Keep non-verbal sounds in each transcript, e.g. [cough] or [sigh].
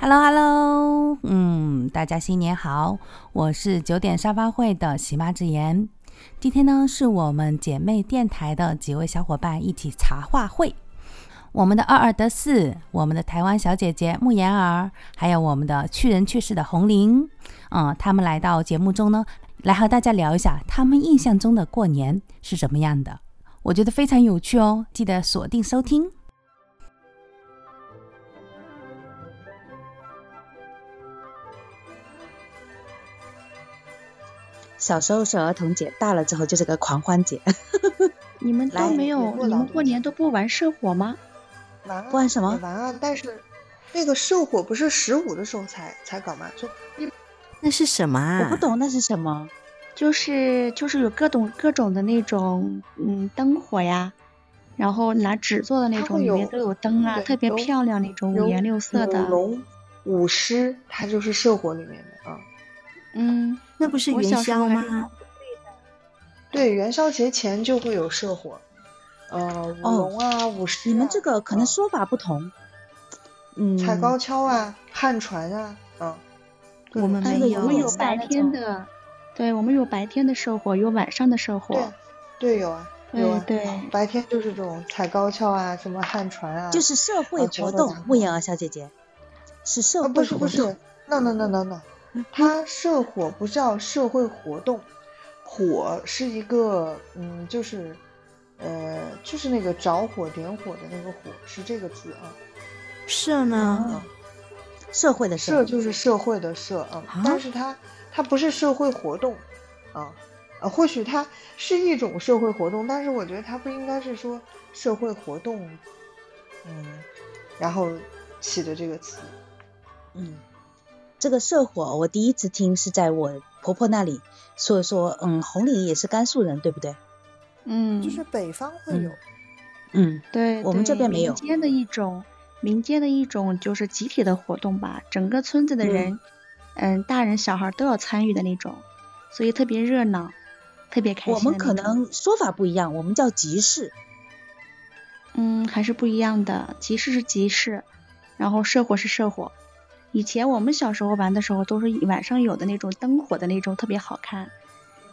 Hello，Hello，嗯，大家新年好，我是九点沙发会的喜妈之言。今天呢，是我们姐妹电台的几位小伙伴一起茶话会。我们的二二得四，我们的台湾小姐姐慕言儿，还有我们的去人去世的红玲，嗯，他们来到节目中呢，来和大家聊一下他们印象中的过年是什么样的。我觉得非常有趣哦，记得锁定收听。小时候是儿童节，大了之后就是个狂欢节。[laughs] 你们都没有，你们过年都不玩社火吗？玩啊，玩什么？玩啊！但是那个社火不是十五的时候才才搞吗？就那是什么啊？我不懂那是什么。就是就是有各种各种的那种嗯灯火呀，然后拿纸做的那种，里面都有灯啊，特别漂亮那种五颜六色的。舞龙舞狮，它就是社火里面的啊。嗯。那不是元宵吗？对，元宵节前就会有社火，呃，舞龙啊，舞狮。你们这个可能说法不同。嗯。踩高跷啊，旱船啊，嗯。我们没有，我们有白天的，对，我们有白天的社火，有晚上的社火。对，有啊，有啊。对。白天就是这种踩高跷啊，什么旱船啊。就是社会活动，慕言儿小姐姐。是社会活动。不是不是，no no no no no。它社火不叫社会活动，火是一个，嗯，就是，呃，就是那个着火点火的那个火，是这个字啊。社呢？社会的社就是社会的社啊，但是它它不是社会活动，啊，啊，或许它是一种社会活动，但是我觉得它不应该是说社会活动，嗯，然后起的这个词，嗯。这个社火，我第一次听是在我婆婆那里，所以说，嗯，红岭也是甘肃人，对不对？嗯，就是北方会有，嗯，对，我们这边没有。民间的一种，民间的一种就是集体的活动吧，整个村子的人，嗯，大人小孩都要参与的那种，所以特别热闹，特别开心。我们可能说法不一样，我们叫集市。嗯，还是不一样的，集市是集市，然后社火是社火。以前我们小时候玩的时候，都是晚上有的那种灯火的那种，特别好看。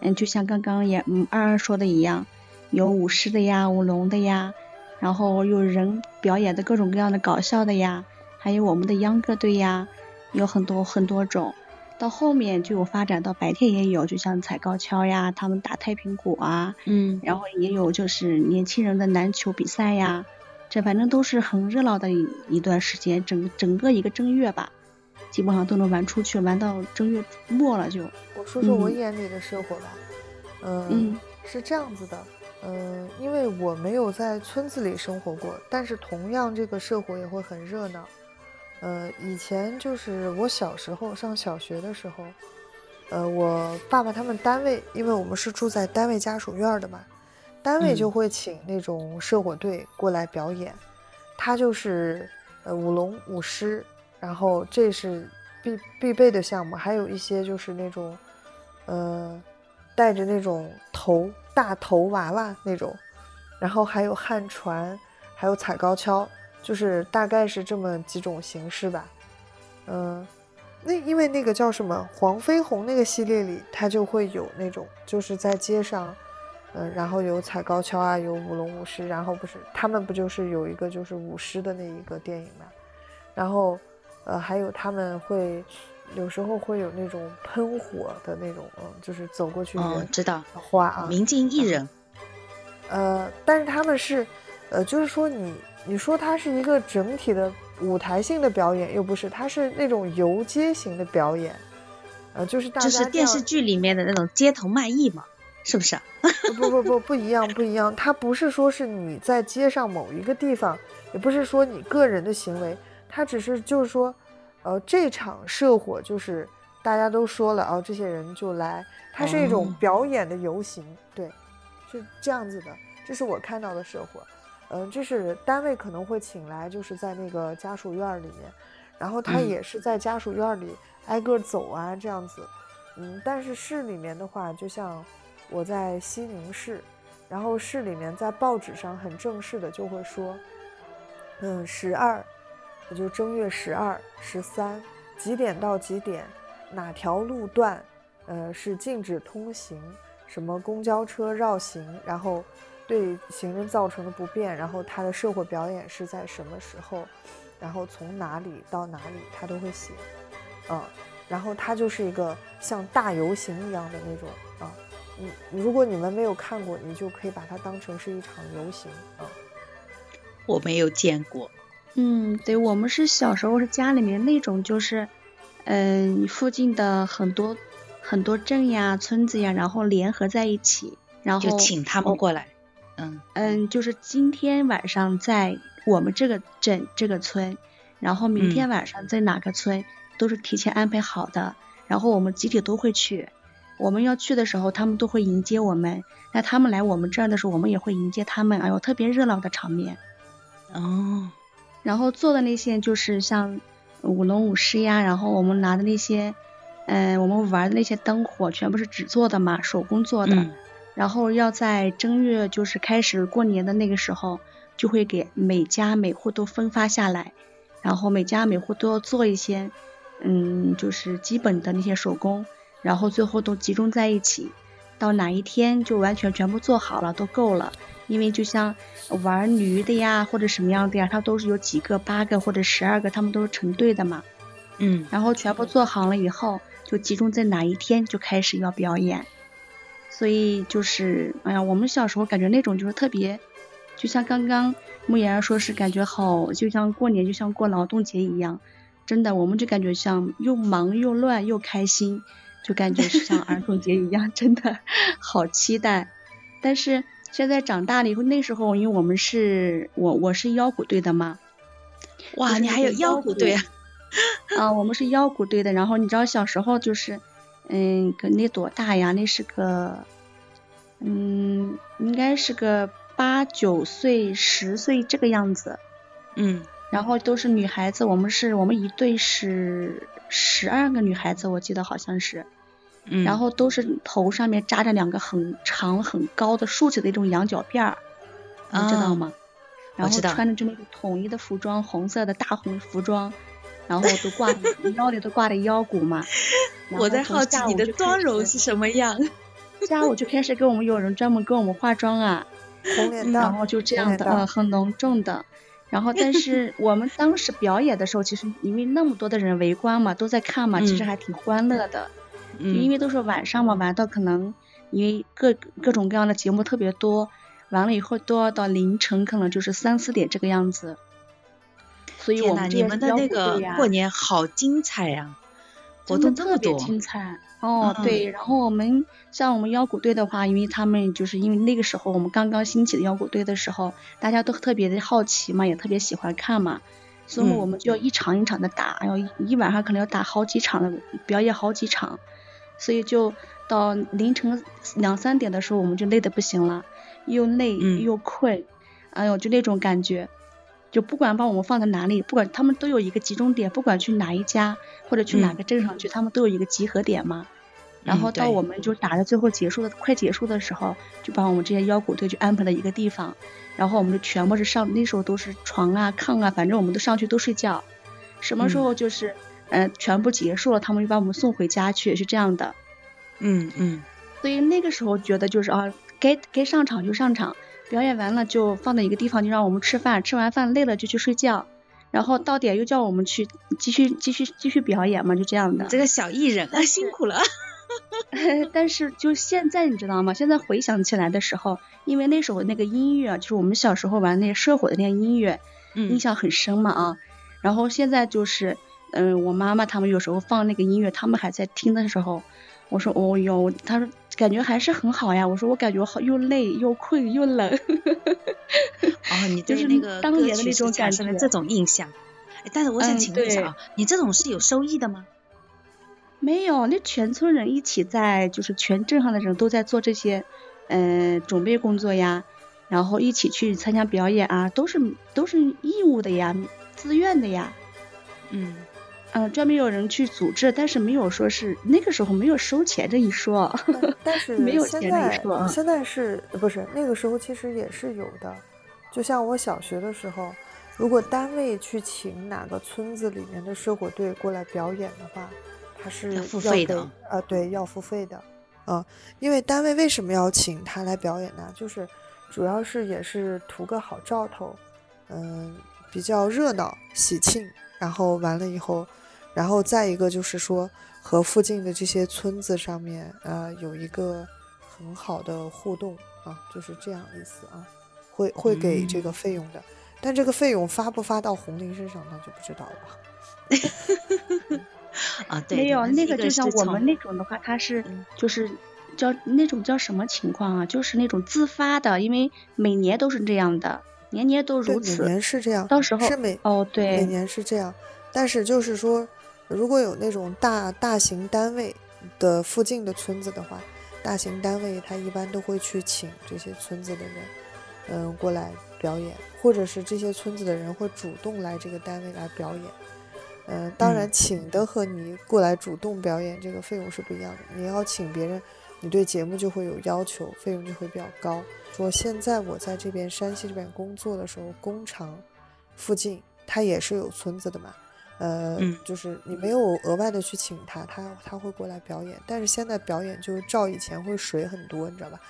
嗯，就像刚刚也嗯二二说的一样，有舞狮的呀，舞龙的呀，然后有人表演的各种各样的搞笑的呀，还有我们的秧歌队呀，有很多很多种。到后面就有发展到白天也有，就像踩高跷呀，他们打太平鼓啊，嗯，然后也有就是年轻人的篮球比赛呀，这反正都是很热闹的一一段时间，整整个一个正月吧。基本上都能玩出去，玩到正月末了就。我说说我眼里的社火吧，嗯，是这样子的，嗯，因为我没有在村子里生活过，但是同样这个社火也会很热闹。呃，以前就是我小时候上小学的时候，呃，我爸爸他们单位，因为我们是住在单位家属院的嘛，单位就会请那种社火队过来表演，他就是呃舞龙舞狮。然后这是必必备的项目，还有一些就是那种，呃，带着那种头大头娃娃那种，然后还有旱船，还有踩高跷，就是大概是这么几种形式吧。嗯，那因为那个叫什么黄飞鸿那个系列里，它就会有那种就是在街上，嗯，然后有踩高跷啊，有舞龙舞狮，然后不是他们不就是有一个就是舞狮的那一个电影嘛，然后。呃，还有他们会有时候会有那种喷火的那种，嗯，就是走过去人知道花啊，明镜艺人。呃，但是他们是，呃，就是说你你说它是一个整体的舞台性的表演，又不是，它是那种游街型的表演，呃，就是大家就是电视剧里面的那种街头卖艺嘛，是不是？[laughs] 不不不不一样不一样，它不是说是你在街上某一个地方，也不是说你个人的行为。它只是就是说，呃，这场社火就是大家都说了哦，这些人就来，它是一种表演的游行，对，是这样子的。这是我看到的社火，嗯，这是单位可能会请来，就是在那个家属院里面，然后他也是在家属院里挨个走啊，这样子，嗯，但是市里面的话，就像我在西宁市，然后市里面在报纸上很正式的就会说。嗯，十二，也就正月十二、十三，几点到几点，哪条路段，呃，是禁止通行，什么公交车绕行，然后对行人造成的不便，然后他的社会表演是在什么时候，然后从哪里到哪里，他都会写，嗯，然后他就是一个像大游行一样的那种啊，嗯，如果你们没有看过，你就可以把它当成是一场游行啊。我没有见过。嗯，对，我们是小时候是家里面那种，就是，嗯，附近的很多很多镇呀、村子呀，然后联合在一起，然后就请他们过来。嗯嗯，就是今天晚上在我们这个镇这个村，然后明天晚上在哪个村，都是提前安排好的，然后我们集体都会去。我们要去的时候，他们都会迎接我们；那他们来我们这儿的时候，我们也会迎接他们。哎呦，特别热闹的场面。哦，然后做的那些就是像舞龙舞狮呀，然后我们拿的那些，嗯，我们玩的那些灯火全部是纸做的嘛，手工做的。然后要在正月就是开始过年的那个时候，就会给每家每户都分发下来，然后每家每户都要做一些，嗯，就是基本的那些手工，然后最后都集中在一起，到哪一天就完全全部做好了都够了。因为就像玩驴的呀，或者什么样的呀，它都是有几个、八个或者十二个，他们都是成对的嘛。嗯。然后全部做好了以后，就集中在哪一天就开始要表演。所以就是，哎呀，我们小时候感觉那种就是特别，就像刚刚木言说是感觉好，就像过年就像过劳动节一样，真的，我们就感觉像又忙又乱又开心，就感觉是像儿童节一样，[laughs] 真的好期待。但是。现在长大了以后，那时候因为我们是我我是腰鼓队的嘛，哇，你还有腰鼓队啊？啊，我们是腰鼓队的。然后你知道小时候就是，嗯，可那多大呀？那是个，嗯，应该是个八九岁、十岁这个样子。嗯。然后都是女孩子，我们是我们一队是十二个女孩子，我记得好像是。然后都是头上面扎着两个很长很高的竖起的一种羊角辫儿，你知道吗？然后穿着这么一个统一的服装，红色的大红服装，然后都挂腰里都挂着腰鼓嘛。[laughs] 我在好奇你的妆容是什么样。[laughs] 下午就开始给我们有人专门给我们化妆啊，[laughs] 红脸蛋，然后就这样的，嗯，很隆重的。然后但是我们当时表演的时候，其实因为那么多的人围观嘛，都在看嘛，其实还挺欢乐的。因为都是晚上嘛，玩到可能因为各各种各样的节目特别多，完了以后都要到凌晨，可能就是三四点这个样子。所以我们你们的那个过年好精彩呀，活动特别精彩。哦，对，然后我们像我们腰鼓队的话，因为他们就是因为那个时候我们刚刚兴起的腰鼓队的时候，大家都特别的好奇嘛，也特别喜欢看嘛，所以我们就要一场一场的打，要一晚上可能要打好几场的表演好几场。所以就到凌晨两三点的时候，我们就累得不行了，又累又困，哎呦，就那种感觉，就不管把我们放在哪里，不管他们都有一个集中点，不管去哪一家或者去哪个镇上去，他们都有一个集合点嘛。然后到我们就打的最后结束的快结束的时候，就把我们这些腰鼓队就安排了一个地方，然后我们就全部是上那时候都是床啊炕啊，反正我们都上去都睡觉，什么时候就是。嗯，全部结束了，他们就把我们送回家去，是这样的。嗯嗯。所以那个时候觉得就是啊，该该上场就上场，表演完了就放在一个地方，就让我们吃饭，吃完饭累了就去睡觉，然后到点又叫我们去继续继续继续表演嘛，就这样的。这个小艺人啊，辛苦了。[laughs] 但是就现在你知道吗？现在回想起来的时候，因为那时候那个音乐就是我们小时候玩那社火的那些音乐，印象很深嘛啊。然后现在就是。嗯，我妈妈他们有时候放那个音乐，他们还在听的时候，我说哦哟，他说感觉还是很好呀。我说我感觉好又累又困又冷。[laughs] 哦，你对那个歌曲是产生了这种印象。但是我想请问一下啊，你这种是有收益的吗？没有，那全村人一起在，就是全镇上的人都在做这些嗯准备工作呀，然后一起去参加表演啊，都是都是义务的呀，自愿的呀。嗯。嗯，专门有人去组织，但是没有说是那个时候没有收钱这一说。[laughs] 但是没有钱这一说。现在是不是那个时候其实也是有的？就像我小学的时候，如果单位去请哪个村子里面的社火队过来表演的话，他是要付费的啊，对，要付费的，啊，因为单位为什么要请他来表演呢？就是主要是也是图个好兆头，嗯，比较热闹喜庆，然后完了以后，然后再一个就是说和附近的这些村子上面，呃，有一个很好的互动啊，就是这样意思啊，会会给这个费用的。但这个费用发不发到红林身上，那就不知道了。[laughs] 啊，对，没有那个，就像我们那种的话，它是就是叫那种叫什么情况啊？就是那种自发的，因为每年都是这样的，年年都如此。每年是这样，到时候是每哦对，每年是这样。但是就是说，如果有那种大大型单位的附近的村子的话，大型单位他一般都会去请这些村子的人，嗯，过来。表演，或者是这些村子的人会主动来这个单位来表演，嗯，当然请的和你过来主动表演这个费用是不一样的。你要请别人，你对节目就会有要求，费用就会比较高。说现在我在这边山西这边工作的时候，工厂附近他也是有村子的嘛，呃，就是你没有额外的去请他，他他会过来表演。但是现在表演就照以前会水很多，你知道吧？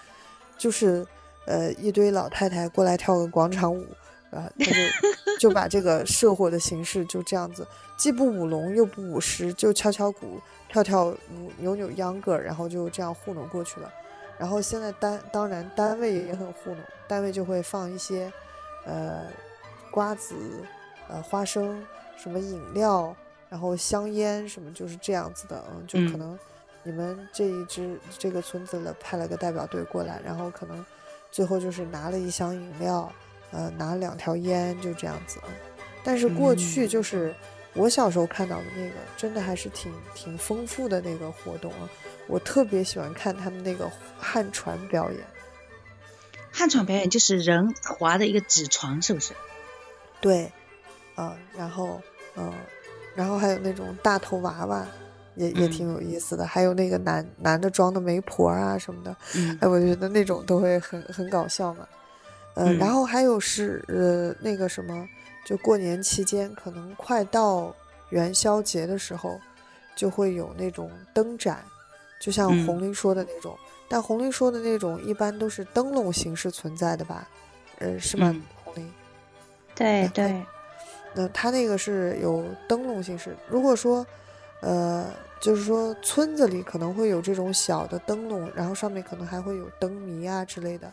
就是。呃，一堆老太太过来跳个广场舞，啊，他就就把这个社火的形式就这样子，既不舞龙又不舞狮，就敲敲鼓、跳跳舞、扭扭秧歌，然后就这样糊弄过去了。然后现在单当然单位也很糊弄，单位就会放一些呃瓜子、呃花生、什么饮料，然后香烟什么，就是这样子的。嗯，就可能你们这一支这个村子的派了个代表队过来，然后可能。最后就是拿了一箱饮料，呃，拿两条烟，就这样子。但是过去就是我小时候看到的那个，真的还是挺挺丰富的那个活动啊。我特别喜欢看他们那个旱船表演。旱船表演就是人划的一个纸船，是不是？对，嗯，然后，嗯，然后还有那种大头娃娃。也也挺有意思的，还有那个男男的装的媒婆啊什么的，哎，我觉得那种都会很很搞笑嘛。嗯，然后还有是呃那个什么，就过年期间可能快到元宵节的时候，就会有那种灯展，就像红林说的那种，但红林说的那种一般都是灯笼形式存在的吧？呃，是吗？红林？对对。那他那个是有灯笼形式，如果说。呃，就是说村子里可能会有这种小的灯笼，然后上面可能还会有灯谜啊之类的。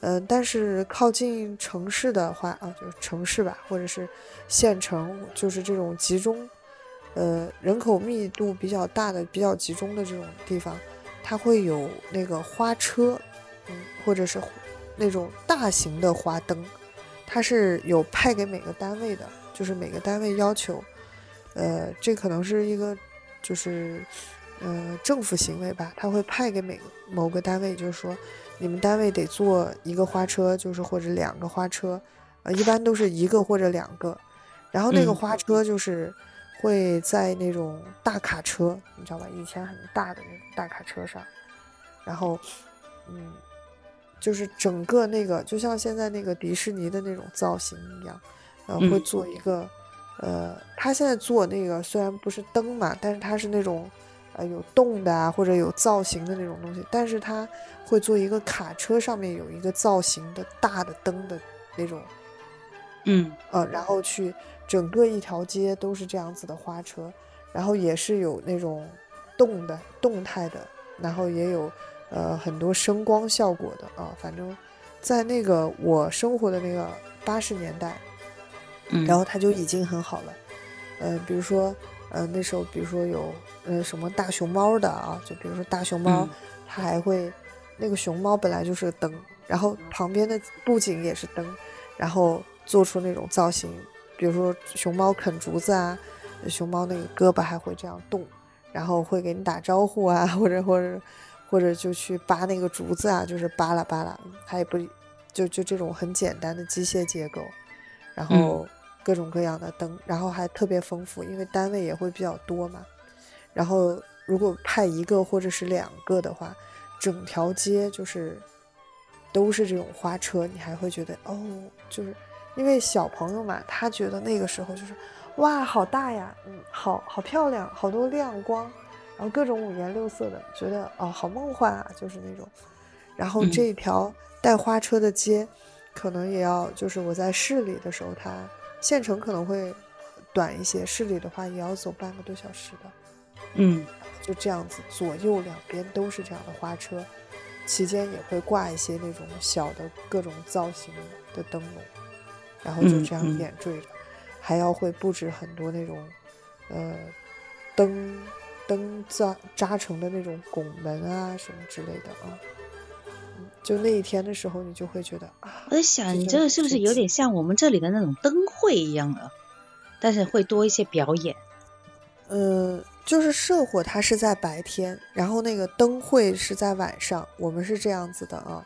嗯，但是靠近城市的话啊，就是城市吧，或者是县城，就是这种集中，呃，人口密度比较大的、比较集中的这种地方，它会有那个花车，嗯，或者是那种大型的花灯，它是有派给每个单位的，就是每个单位要求。呃，这可能是一个，就是，呃，政府行为吧。他会派给每某个单位，就是说，你们单位得做一个花车，就是或者两个花车，呃，一般都是一个或者两个。然后那个花车就是会在那种大卡车，你知道吧？以前很大的那种大卡车上，然后，嗯，就是整个那个就像现在那个迪士尼的那种造型一样，然后会做一个。呃，他现在做那个虽然不是灯嘛，但是它是那种，呃，有动的啊，或者有造型的那种东西。但是它会做一个卡车，上面有一个造型的大的灯的那种，嗯，呃，然后去整个一条街都是这样子的花车，然后也是有那种动的动态的，然后也有呃很多声光效果的啊。反正，在那个我生活的那个八十年代。然后它就已经很好了，呃，比如说，呃，那时候，比如说有，呃，什么大熊猫的啊，就比如说大熊猫，它还会，那个熊猫本来就是灯，然后旁边的布景也是灯，然后做出那种造型，比如说熊猫啃竹子啊，熊猫那个胳膊还会这样动，然后会给你打招呼啊，或者或者或者就去扒那个竹子啊，就是扒拉扒拉，它也不就就这种很简单的机械结构，然后。各种各样的灯，然后还特别丰富，因为单位也会比较多嘛。然后如果派一个或者是两个的话，整条街就是都是这种花车，你还会觉得哦，就是因为小朋友嘛，他觉得那个时候就是，哇，好大呀，嗯，好好漂亮，好多亮光，然后各种五颜六色的，觉得哦，好梦幻啊，就是那种。然后这条带花车的街，可能也要就是我在市里的时候，它县城可能会短一些，市里的话也要走半个多小时的。嗯，就这样子，左右两边都是这样的花车。期间也会挂一些那种小的各种造型的灯笼，然后就这样点缀着，还要会布置很多那种，呃，灯灯扎扎成的那种拱门啊什么之类的啊。就那一天的时候，你就会觉得啊，我在想，你这个是不是有点像我们这里的那种灯会一样的，但是会多一些表演。嗯。就是社火，它是在白天，然后那个灯会是在晚上。我们是这样子的啊，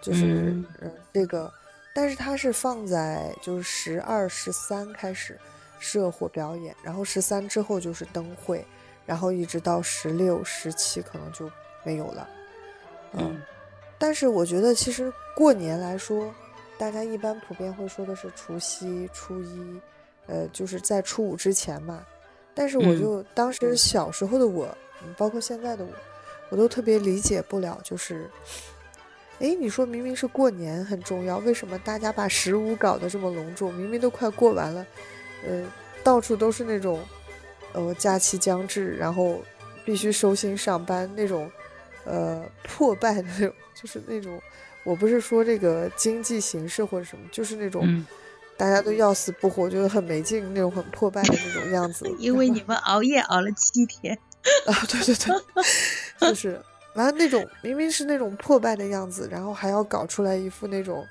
就是嗯，这个，但是它是放在就是十二、十三开始社火表演，然后十三之后就是灯会，然后一直到十六、十七可能就没有了。嗯，但是我觉得其实过年来说，大家一般普遍会说的是除夕、初一，呃，就是在初五之前嘛。但是我就当时小时候的我，包括现在的我，我都特别理解不了，就是，哎，你说明明是过年很重要，为什么大家把十五搞得这么隆重？明明都快过完了，呃，到处都是那种，呃，假期将至，然后必须收心上班那种，呃，破败的那种，就是那种，我不是说这个经济形势或者什么，就是那种。大家都要死不活，觉得很没劲，那种很破败的那种样子。[laughs] 因为你们熬夜熬了七天 [laughs] 啊！对对对，就是，完了那种明明是那种破败的样子，然后还要搞出来一副那种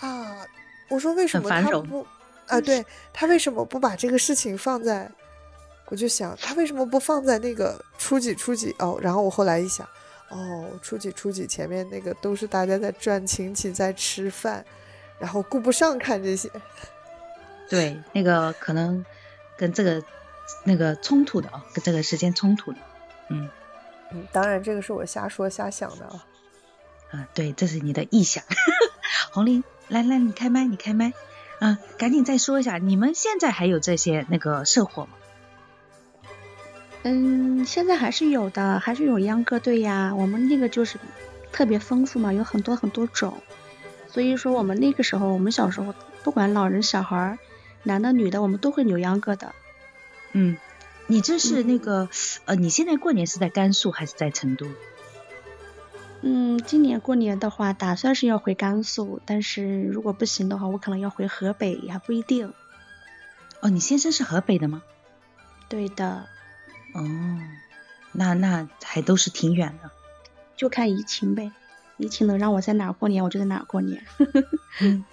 啊！我说为什么他不啊？对他为什么不把这个事情放在？我就想他为什么不放在那个初几初几哦？然后我后来一想，哦，初几初几前面那个都是大家在转亲戚，在吃饭。然后顾不上看这些，对，那个可能跟这个那个冲突的啊，跟这个时间冲突的，嗯嗯，当然这个是我瞎说瞎想的啊，啊，对，这是你的臆想。[laughs] 红林，来来，你开麦，你开麦，啊，赶紧再说一下，你们现在还有这些那个社火吗？嗯，现在还是有的，还是有秧歌队呀，我们那个就是特别丰富嘛，有很多很多种。所以说，我们那个时候，我们小时候，不管老人小孩，男的女的，我们都会扭秧歌的。嗯，你这是那个，呃，你现在过年是在甘肃还是在成都？嗯，今年过年的话，打算是要回甘肃，但是如果不行的话，我可能要回河北，还不一定。哦，你先生是河北的吗？对的。哦，那那还都是挺远的，就看疫情呗。疫情能让我在哪过年，我就在哪过年。[laughs] 嗯，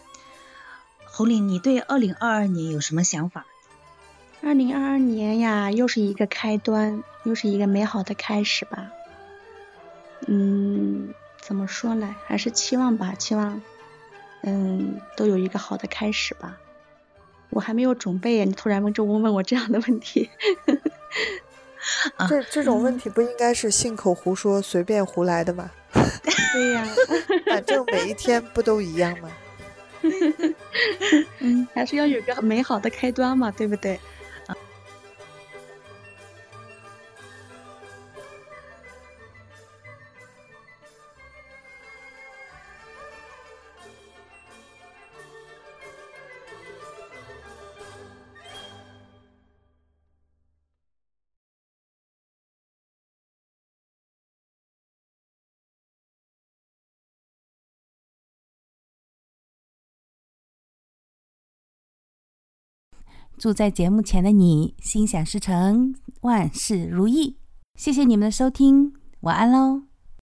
红玲，你对二零二二年有什么想法？二零二二年呀，又是一个开端，又是一个美好的开始吧。嗯，怎么说呢？还是期望吧，期望，嗯，都有一个好的开始吧。我还没有准备，你突然问这问问我这样的问题。[laughs] [laughs] 这这种问题不应该是信口胡说、随便胡来的吗？[laughs] 对呀，[laughs] 反正每一天不都一样吗？嗯，还是要有个美好的开端嘛，对不对？祝在节目前的你心想事成，万事如意。谢谢你们的收听，晚安喽。